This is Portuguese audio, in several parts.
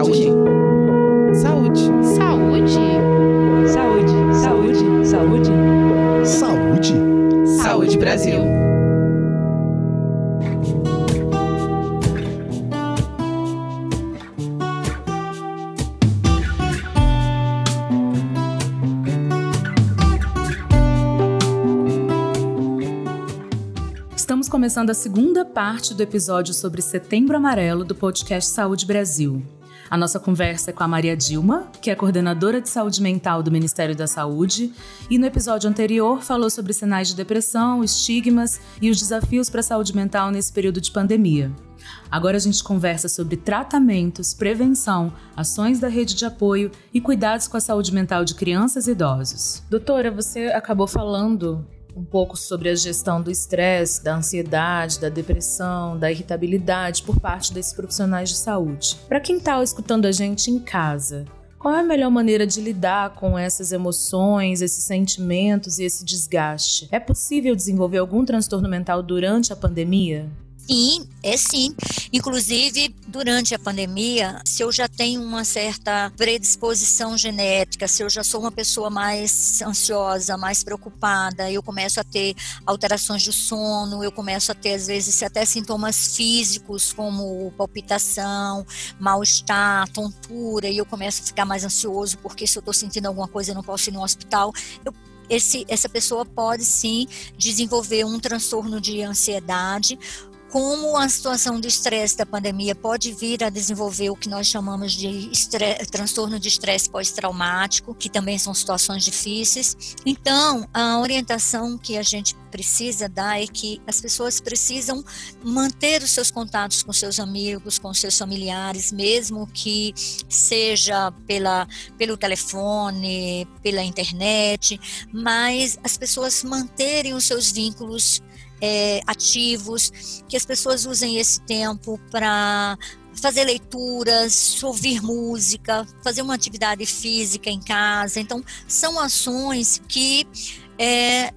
Saúde. Saúde. Saúde. Saúde. Saúde. Saúde. Saúde. Saúde Brasil. Estamos começando a segunda parte do episódio sobre Setembro Amarelo do podcast Saúde Brasil. A nossa conversa é com a Maria Dilma, que é coordenadora de saúde mental do Ministério da Saúde, e no episódio anterior falou sobre sinais de depressão, estigmas e os desafios para a saúde mental nesse período de pandemia. Agora a gente conversa sobre tratamentos, prevenção, ações da rede de apoio e cuidados com a saúde mental de crianças e idosos. Doutora, você acabou falando um pouco sobre a gestão do estresse, da ansiedade, da depressão, da irritabilidade por parte desses profissionais de saúde. Para quem está escutando a gente em casa, qual é a melhor maneira de lidar com essas emoções, esses sentimentos e esse desgaste? É possível desenvolver algum transtorno mental durante a pandemia? Sim, é sim. Inclusive, durante a pandemia, se eu já tenho uma certa predisposição genética, se eu já sou uma pessoa mais ansiosa, mais preocupada, eu começo a ter alterações do sono, eu começo a ter, às vezes, até sintomas físicos, como palpitação, mal-estar, tontura, e eu começo a ficar mais ansioso, porque se eu estou sentindo alguma coisa, eu não posso ir no hospital. Eu esse, essa pessoa pode sim desenvolver um transtorno de ansiedade como a situação de estresse da pandemia pode vir a desenvolver o que nós chamamos de estresse, transtorno de estresse pós-traumático, que também são situações difíceis. Então, a orientação que a gente precisa dar é que as pessoas precisam manter os seus contatos com seus amigos, com seus familiares, mesmo que seja pela, pelo telefone, pela internet, mas as pessoas manterem os seus vínculos é, ativos, que as pessoas usem esse tempo para fazer leituras, ouvir música, fazer uma atividade física em casa. Então, são ações que é,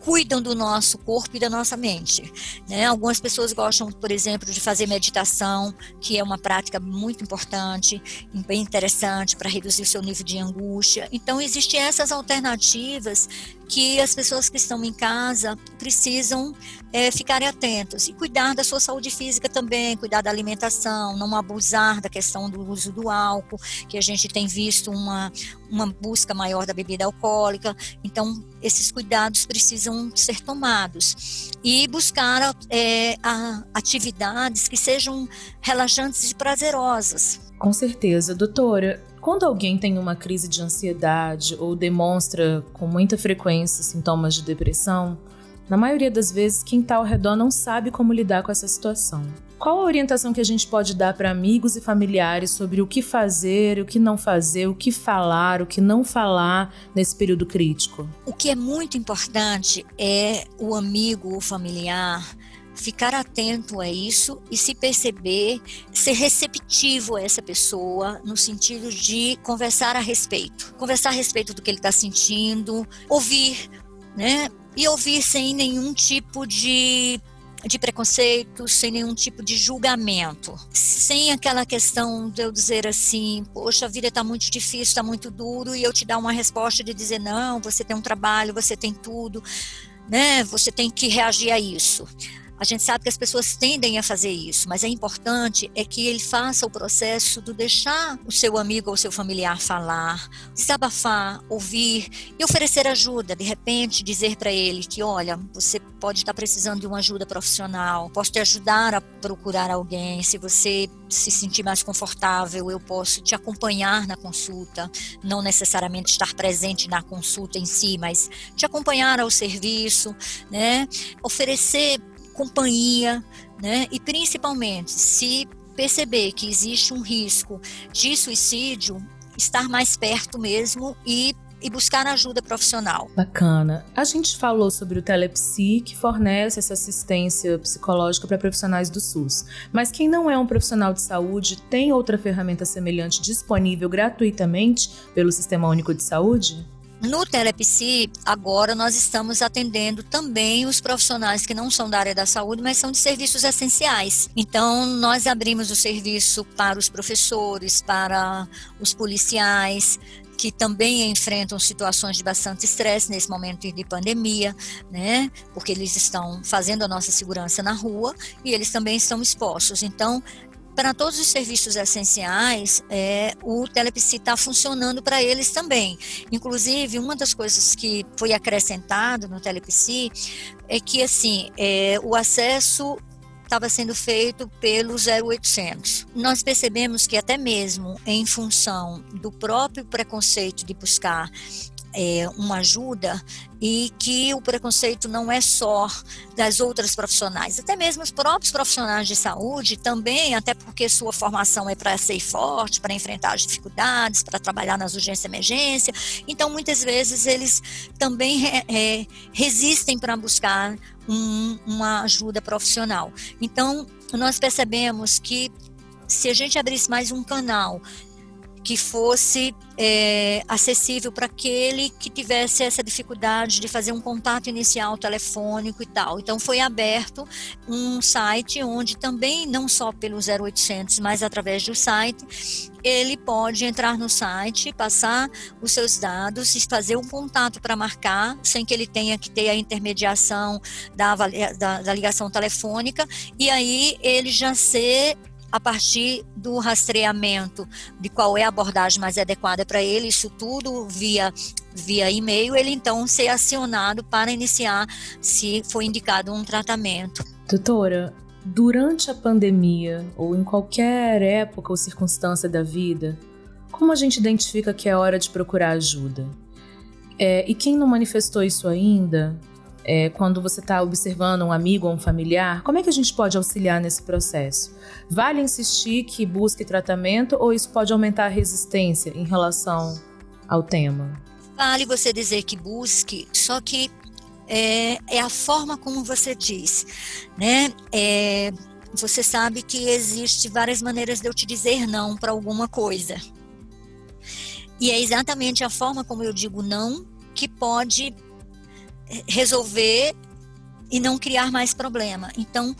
cuidam do nosso corpo e da nossa mente. Né? Algumas pessoas gostam, por exemplo, de fazer meditação, que é uma prática muito importante, bem interessante para reduzir o seu nível de angústia. Então, existem essas alternativas que as pessoas que estão em casa precisam é, ficarem atentos e cuidar da sua saúde física também, cuidar da alimentação, não abusar da questão do uso do álcool, que a gente tem visto uma, uma busca maior da bebida alcoólica. Então, esses cuidados precisam ser tomados e buscar é, a, atividades que sejam relaxantes e prazerosas. Com certeza, doutora. Quando alguém tem uma crise de ansiedade ou demonstra com muita frequência sintomas de depressão, na maioria das vezes quem está ao redor não sabe como lidar com essa situação. Qual a orientação que a gente pode dar para amigos e familiares sobre o que fazer, o que não fazer, o que falar, o que não falar nesse período crítico? O que é muito importante é o amigo, o familiar, ficar atento a isso e se perceber, ser receptivo a essa pessoa no sentido de conversar a respeito, conversar a respeito do que ele está sentindo, ouvir, né? E ouvir sem nenhum tipo de de preconceito, sem nenhum tipo de julgamento, sem aquela questão de eu dizer assim, poxa, a vida está muito difícil, está muito duro, e eu te dar uma resposta de dizer, não, você tem um trabalho, você tem tudo, né? Você tem que reagir a isso. A gente sabe que as pessoas tendem a fazer isso, mas é importante é que ele faça o processo do deixar o seu amigo ou seu familiar falar, desabafar, ouvir e oferecer ajuda. De repente, dizer para ele que, olha, você pode estar precisando de uma ajuda profissional, posso te ajudar a procurar alguém. Se você se sentir mais confortável, eu posso te acompanhar na consulta, não necessariamente estar presente na consulta em si, mas te acompanhar ao serviço, né? Oferecer companhia, né? E principalmente, se perceber que existe um risco de suicídio, estar mais perto mesmo e e buscar ajuda profissional. Bacana. A gente falou sobre o Telepsi, que fornece essa assistência psicológica para profissionais do SUS. Mas quem não é um profissional de saúde tem outra ferramenta semelhante disponível gratuitamente pelo Sistema Único de Saúde? No Telepsi, agora nós estamos atendendo também os profissionais que não são da área da saúde, mas são de serviços essenciais. Então, nós abrimos o serviço para os professores, para os policiais, que também enfrentam situações de bastante estresse nesse momento de pandemia, né? Porque eles estão fazendo a nossa segurança na rua e eles também estão expostos. Então, para todos os serviços essenciais, é, o Telepsi está funcionando para eles também. Inclusive, uma das coisas que foi acrescentado no Telepsi é que assim é, o acesso estava sendo feito pelo 0800. Nós percebemos que até mesmo em função do próprio preconceito de buscar é, uma ajuda e que o preconceito não é só das outras profissionais, até mesmo os próprios profissionais de saúde também, até porque sua formação é para ser forte, para enfrentar as dificuldades, para trabalhar nas urgências e emergência, então muitas vezes eles também é, resistem para buscar um, uma ajuda profissional. Então nós percebemos que se a gente abrisse mais um canal que fosse é, acessível para aquele que tivesse essa dificuldade de fazer um contato inicial telefônico e tal. Então foi aberto um site onde também não só pelo 0800, mas através do site, ele pode entrar no site, passar os seus dados e fazer um contato para marcar, sem que ele tenha que ter a intermediação da, da, da ligação telefônica, e aí ele já ser a partir do rastreamento de qual é a abordagem mais adequada para ele, isso tudo via via e-mail, ele então ser acionado para iniciar se foi indicado um tratamento. Doutora, durante a pandemia ou em qualquer época ou circunstância da vida, como a gente identifica que é hora de procurar ajuda? É, e quem não manifestou isso ainda, é, quando você está observando um amigo ou um familiar, como é que a gente pode auxiliar nesse processo? Vale insistir que busque tratamento ou isso pode aumentar a resistência em relação ao tema? Vale você dizer que busque, só que é, é a forma como você diz, né? É, você sabe que existe várias maneiras de eu te dizer não para alguma coisa. E é exatamente a forma como eu digo não que pode resolver e não criar mais problema. Então,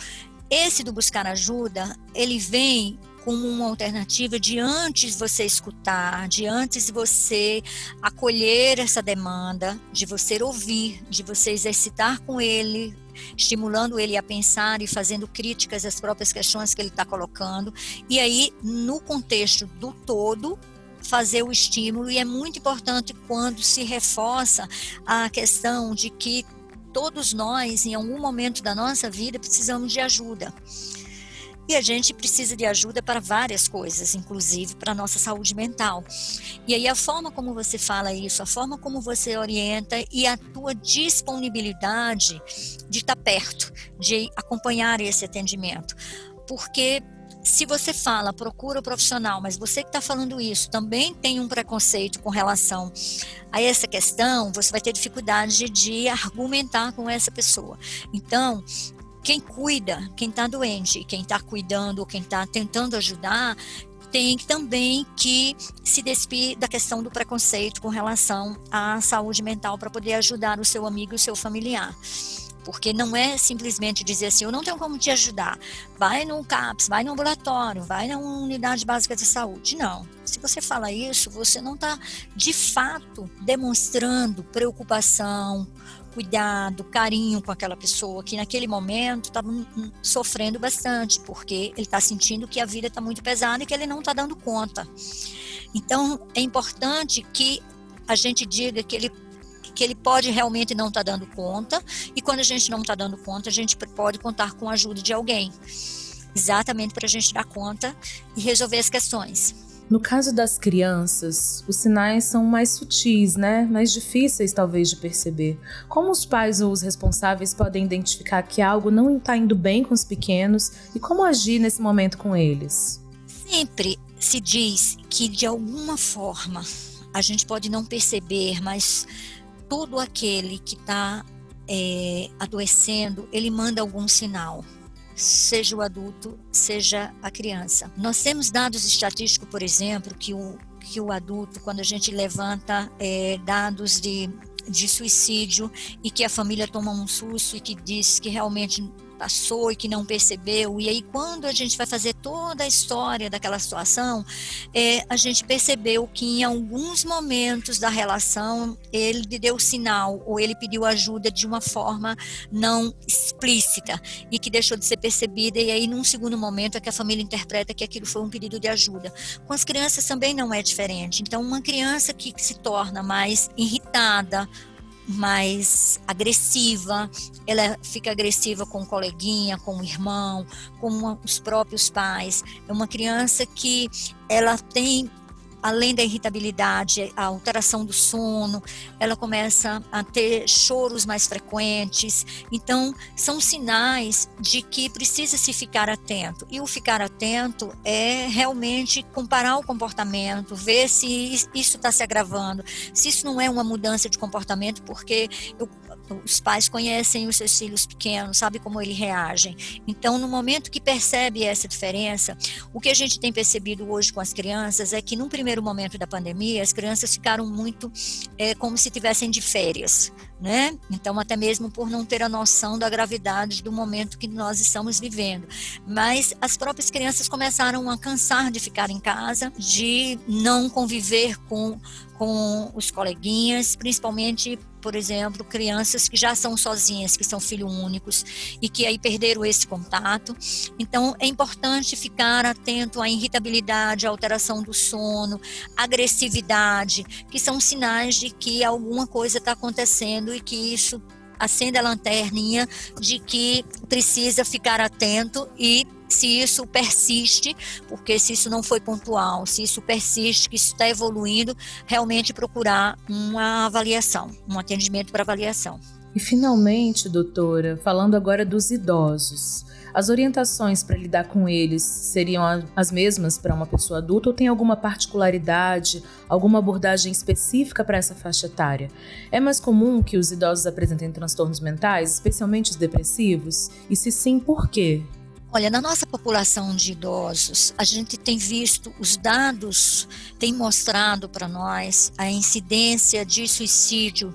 esse do buscar ajuda, ele vem como uma alternativa de antes você escutar, de antes você acolher essa demanda, de você ouvir, de você exercitar com ele, estimulando ele a pensar e fazendo críticas às próprias questões que ele está colocando. E aí, no contexto do todo, fazer o estímulo e é muito importante quando se reforça a questão de que todos nós, em algum momento da nossa vida, precisamos de ajuda. E a gente precisa de ajuda para várias coisas, inclusive para a nossa saúde mental. E aí a forma como você fala isso, a forma como você orienta e a tua disponibilidade de estar perto, de acompanhar esse atendimento. Porque se você fala, procura o profissional, mas você que está falando isso também tem um preconceito com relação a essa questão, você vai ter dificuldade de argumentar com essa pessoa. Então, quem cuida, quem está doente, quem está cuidando, quem está tentando ajudar, tem também que se despir da questão do preconceito com relação à saúde mental para poder ajudar o seu amigo e o seu familiar. Porque não é simplesmente dizer assim, eu não tenho como te ajudar. Vai no CAPS, vai no ambulatório, vai na unidade básica de saúde. Não. Se você fala isso, você não está de fato demonstrando preocupação, cuidado, carinho com aquela pessoa que naquele momento está sofrendo bastante, porque ele está sentindo que a vida está muito pesada e que ele não está dando conta. Então, é importante que a gente diga que ele que ele pode realmente não estar tá dando conta, e quando a gente não está dando conta, a gente pode contar com a ajuda de alguém, exatamente para a gente dar conta e resolver as questões. No caso das crianças, os sinais são mais sutis, né? Mais difíceis talvez de perceber. Como os pais ou os responsáveis podem identificar que algo não está indo bem com os pequenos e como agir nesse momento com eles? Sempre se diz que de alguma forma a gente pode não perceber, mas todo aquele que está é, adoecendo, ele manda algum sinal, seja o adulto, seja a criança. Nós temos dados estatísticos, por exemplo, que o, que o adulto, quando a gente levanta é, dados de, de suicídio e que a família toma um susto e que diz que realmente passou e que não percebeu. E aí, quando a gente vai fazer toda a história daquela situação, é, a gente percebeu que em alguns momentos da relação ele deu sinal ou ele pediu ajuda de uma forma não explícita e que deixou de ser percebida. E aí, num segundo momento, é que a família interpreta que aquilo foi um pedido de ajuda. Com as crianças também não é diferente. Então, uma criança que se torna mais irritada, mais agressiva, ela fica agressiva com o coleguinha, com o irmão, com os próprios pais. É uma criança que ela tem além da irritabilidade, a alteração do sono, ela começa a ter choros mais frequentes. Então, são sinais de que precisa se ficar atento. E o ficar atento é realmente comparar o comportamento, ver se isso está se agravando, se isso não é uma mudança de comportamento, porque eu, os pais conhecem os seus filhos pequenos, sabe como eles reagem. Então, no momento que percebe essa diferença, o que a gente tem percebido hoje com as crianças é que, num primeiro primeiro momento da pandemia, as crianças ficaram muito é, como se tivessem de férias, né? Então, até mesmo por não ter a noção da gravidade do momento que nós estamos vivendo. Mas as próprias crianças começaram a cansar de ficar em casa, de não conviver com com os coleguinhas, principalmente, por exemplo, crianças que já são sozinhas, que são filhos únicos e que aí perderam esse contato. Então, é importante ficar atento à irritabilidade, à alteração do sono, agressividade, que são sinais de que alguma coisa está acontecendo e que isso acende a lanterninha de que precisa ficar atento e se isso persiste, porque se isso não foi pontual, se isso persiste, que isso está evoluindo, realmente procurar uma avaliação, um atendimento para avaliação. E finalmente, doutora, falando agora dos idosos. As orientações para lidar com eles seriam as mesmas para uma pessoa adulta ou tem alguma particularidade, alguma abordagem específica para essa faixa etária? É mais comum que os idosos apresentem transtornos mentais, especialmente os depressivos? E se sim, por quê? Olha, na nossa população de idosos, a gente tem visto, os dados têm mostrado para nós a incidência de suicídio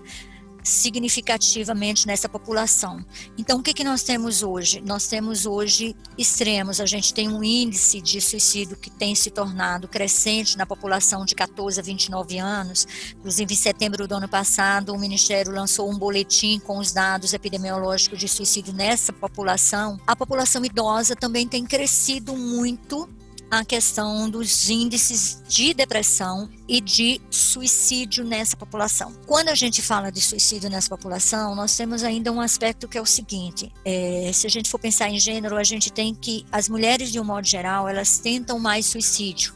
significativamente nessa população. Então, o que, que nós temos hoje? Nós temos hoje extremos. A gente tem um índice de suicídio que tem se tornado crescente na população de 14 a 29 anos. Inclusive, em setembro do ano passado, o Ministério lançou um boletim com os dados epidemiológicos de suicídio nessa população. A população idosa também tem crescido muito a questão dos índices de depressão e de suicídio nessa população. Quando a gente fala de suicídio nessa população, nós temos ainda um aspecto que é o seguinte: é, se a gente for pensar em gênero, a gente tem que as mulheres, de um modo geral, elas tentam mais suicídio,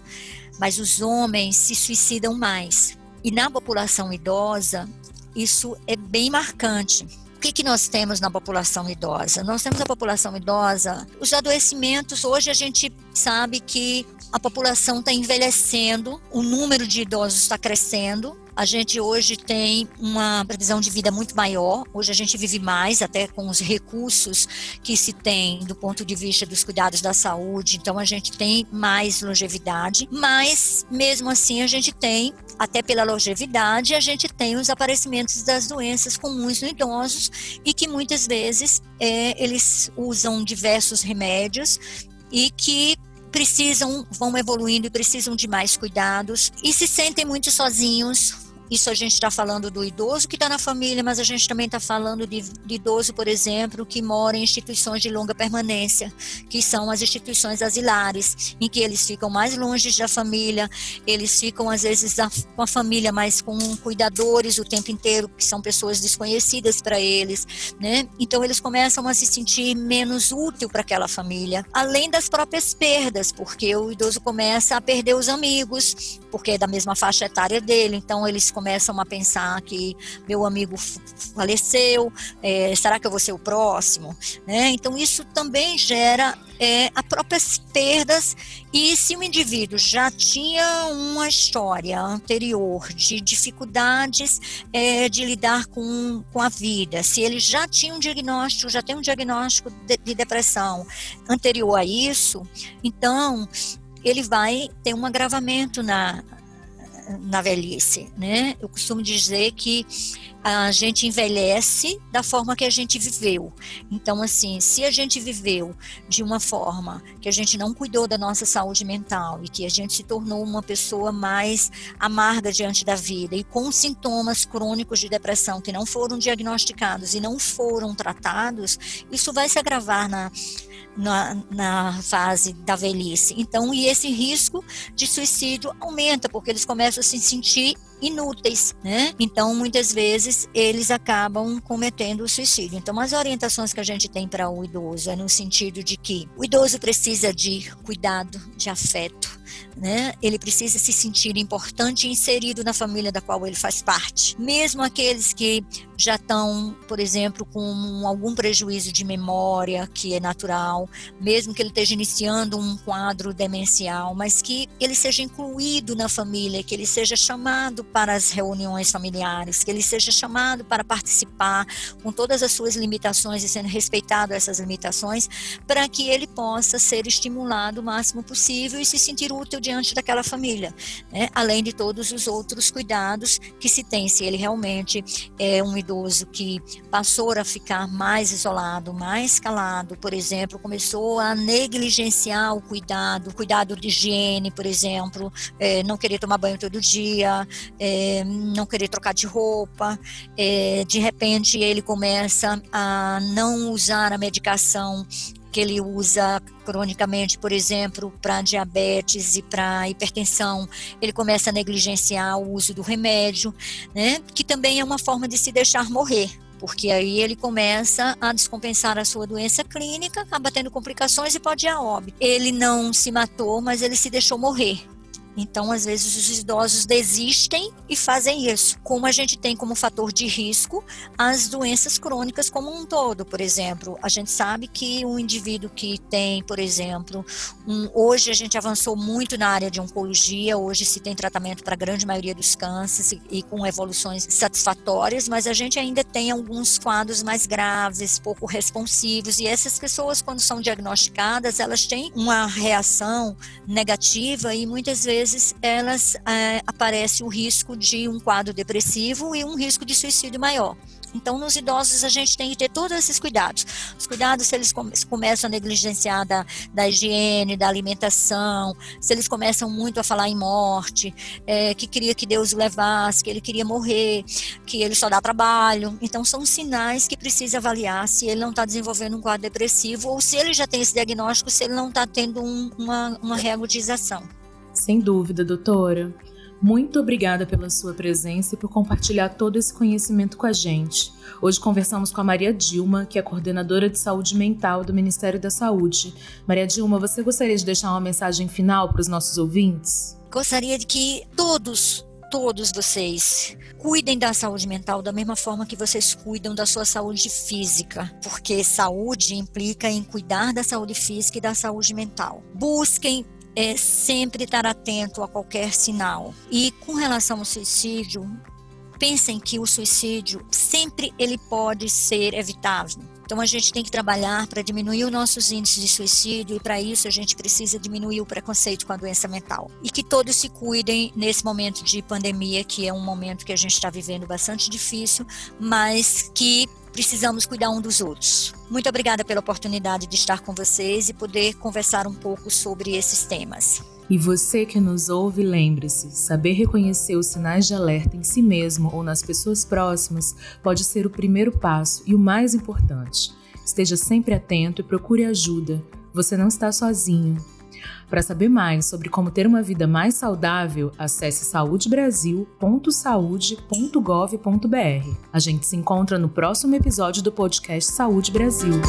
mas os homens se suicidam mais. E na população idosa, isso é bem marcante o que, que nós temos na população idosa? Nós temos a população idosa, os adoecimentos, hoje a gente sabe que a população está envelhecendo, o número de idosos está crescendo, a gente hoje tem uma previsão de vida muito maior. Hoje a gente vive mais, até com os recursos que se tem do ponto de vista dos cuidados da saúde. Então a gente tem mais longevidade, mas mesmo assim a gente tem, até pela longevidade, a gente tem os aparecimentos das doenças comuns no idosos e que muitas vezes é, eles usam diversos remédios e que precisam, vão evoluindo e precisam de mais cuidados e se sentem muito sozinhos, isso a gente está falando do idoso que está na família, mas a gente também está falando de, de, idoso, por exemplo, que mora em instituições de longa permanência, que são as instituições asilares, em que eles ficam mais longe da família, eles ficam às vezes com a família, mas com cuidadores o tempo inteiro, que são pessoas desconhecidas para eles, né? Então eles começam a se sentir menos útil para aquela família, além das próprias perdas, porque o idoso começa a perder os amigos, porque é da mesma faixa etária dele, então eles começam a pensar que meu amigo faleceu, é, será que eu vou ser o próximo? Né? Então, isso também gera é, as próprias perdas. E se o indivíduo já tinha uma história anterior de dificuldades é, de lidar com, com a vida, se ele já tinha um diagnóstico, já tem um diagnóstico de, de depressão anterior a isso, então ele vai ter um agravamento na, na velhice, né? Eu costumo dizer que a gente envelhece da forma que a gente viveu. Então, assim, se a gente viveu de uma forma que a gente não cuidou da nossa saúde mental e que a gente se tornou uma pessoa mais amarga diante da vida e com sintomas crônicos de depressão que não foram diagnosticados e não foram tratados, isso vai se agravar na na, na fase da velhice. Então, e esse risco de suicídio aumenta, porque eles começam a se sentir inúteis, né? Então, muitas vezes, eles acabam cometendo o suicídio. Então, as orientações que a gente tem para o idoso é no sentido de que o idoso precisa de cuidado, de afeto, né? Ele precisa se sentir importante e inserido na família da qual ele faz parte. Mesmo aqueles que já estão, por exemplo, com algum prejuízo de memória, que é natural, mesmo que ele esteja iniciando um quadro demencial, mas que ele seja incluído na família, que ele seja chamado para as reuniões familiares, que ele seja chamado para participar com todas as suas limitações e sendo respeitado essas limitações, para que ele possa ser estimulado o máximo possível e se sentir diante daquela família, né? além de todos os outros cuidados que se tem, se ele realmente é um idoso que passou a ficar mais isolado, mais calado, por exemplo, começou a negligenciar o cuidado, o cuidado de higiene, por exemplo, é, não querer tomar banho todo dia, é, não querer trocar de roupa, é, de repente ele começa a não usar a medicação que ele usa cronicamente, por exemplo, para diabetes e para hipertensão, ele começa a negligenciar o uso do remédio, né? Que também é uma forma de se deixar morrer, porque aí ele começa a descompensar a sua doença clínica, acaba tendo complicações e pode ir a óbito. Ele não se matou, mas ele se deixou morrer. Então, às vezes, os idosos desistem e fazem isso. Como a gente tem como fator de risco as doenças crônicas como um todo. Por exemplo, a gente sabe que um indivíduo que tem, por exemplo, um, hoje a gente avançou muito na área de oncologia, hoje se tem tratamento para a grande maioria dos cânceres e, e com evoluções satisfatórias, mas a gente ainda tem alguns quadros mais graves, pouco responsivos, e essas pessoas, quando são diagnosticadas, elas têm uma reação negativa e muitas vezes vezes elas é, aparece o risco de um quadro depressivo e um risco de suicídio maior. Então, nos idosos, a gente tem que ter todos esses cuidados. Os cuidados, se eles começam a negligenciar da, da higiene, da alimentação, se eles começam muito a falar em morte, é, que queria que Deus o levasse, que ele queria morrer, que ele só dá trabalho. Então, são sinais que precisa avaliar se ele não está desenvolvendo um quadro depressivo ou se ele já tem esse diagnóstico, se ele não está tendo um, uma, uma. Sem dúvida, doutora. Muito obrigada pela sua presença e por compartilhar todo esse conhecimento com a gente. Hoje conversamos com a Maria Dilma, que é coordenadora de saúde mental do Ministério da Saúde. Maria Dilma, você gostaria de deixar uma mensagem final para os nossos ouvintes? Gostaria de que todos, todos vocês cuidem da saúde mental da mesma forma que vocês cuidam da sua saúde física, porque saúde implica em cuidar da saúde física e da saúde mental. Busquem é sempre estar atento a qualquer sinal. E com relação ao suicídio, pensem que o suicídio sempre ele pode ser evitável. Então a gente tem que trabalhar para diminuir os nossos índices de suicídio e para isso a gente precisa diminuir o preconceito com a doença mental. E que todos se cuidem nesse momento de pandemia, que é um momento que a gente está vivendo bastante difícil, mas que precisamos cuidar um dos outros. Muito obrigada pela oportunidade de estar com vocês e poder conversar um pouco sobre esses temas. E você que nos ouve, lembre-se: saber reconhecer os sinais de alerta em si mesmo ou nas pessoas próximas pode ser o primeiro passo e o mais importante. Esteja sempre atento e procure ajuda. Você não está sozinho. Para saber mais sobre como ter uma vida mais saudável, acesse saudebrasil.saude.gov.br. A gente se encontra no próximo episódio do podcast Saúde Brasil.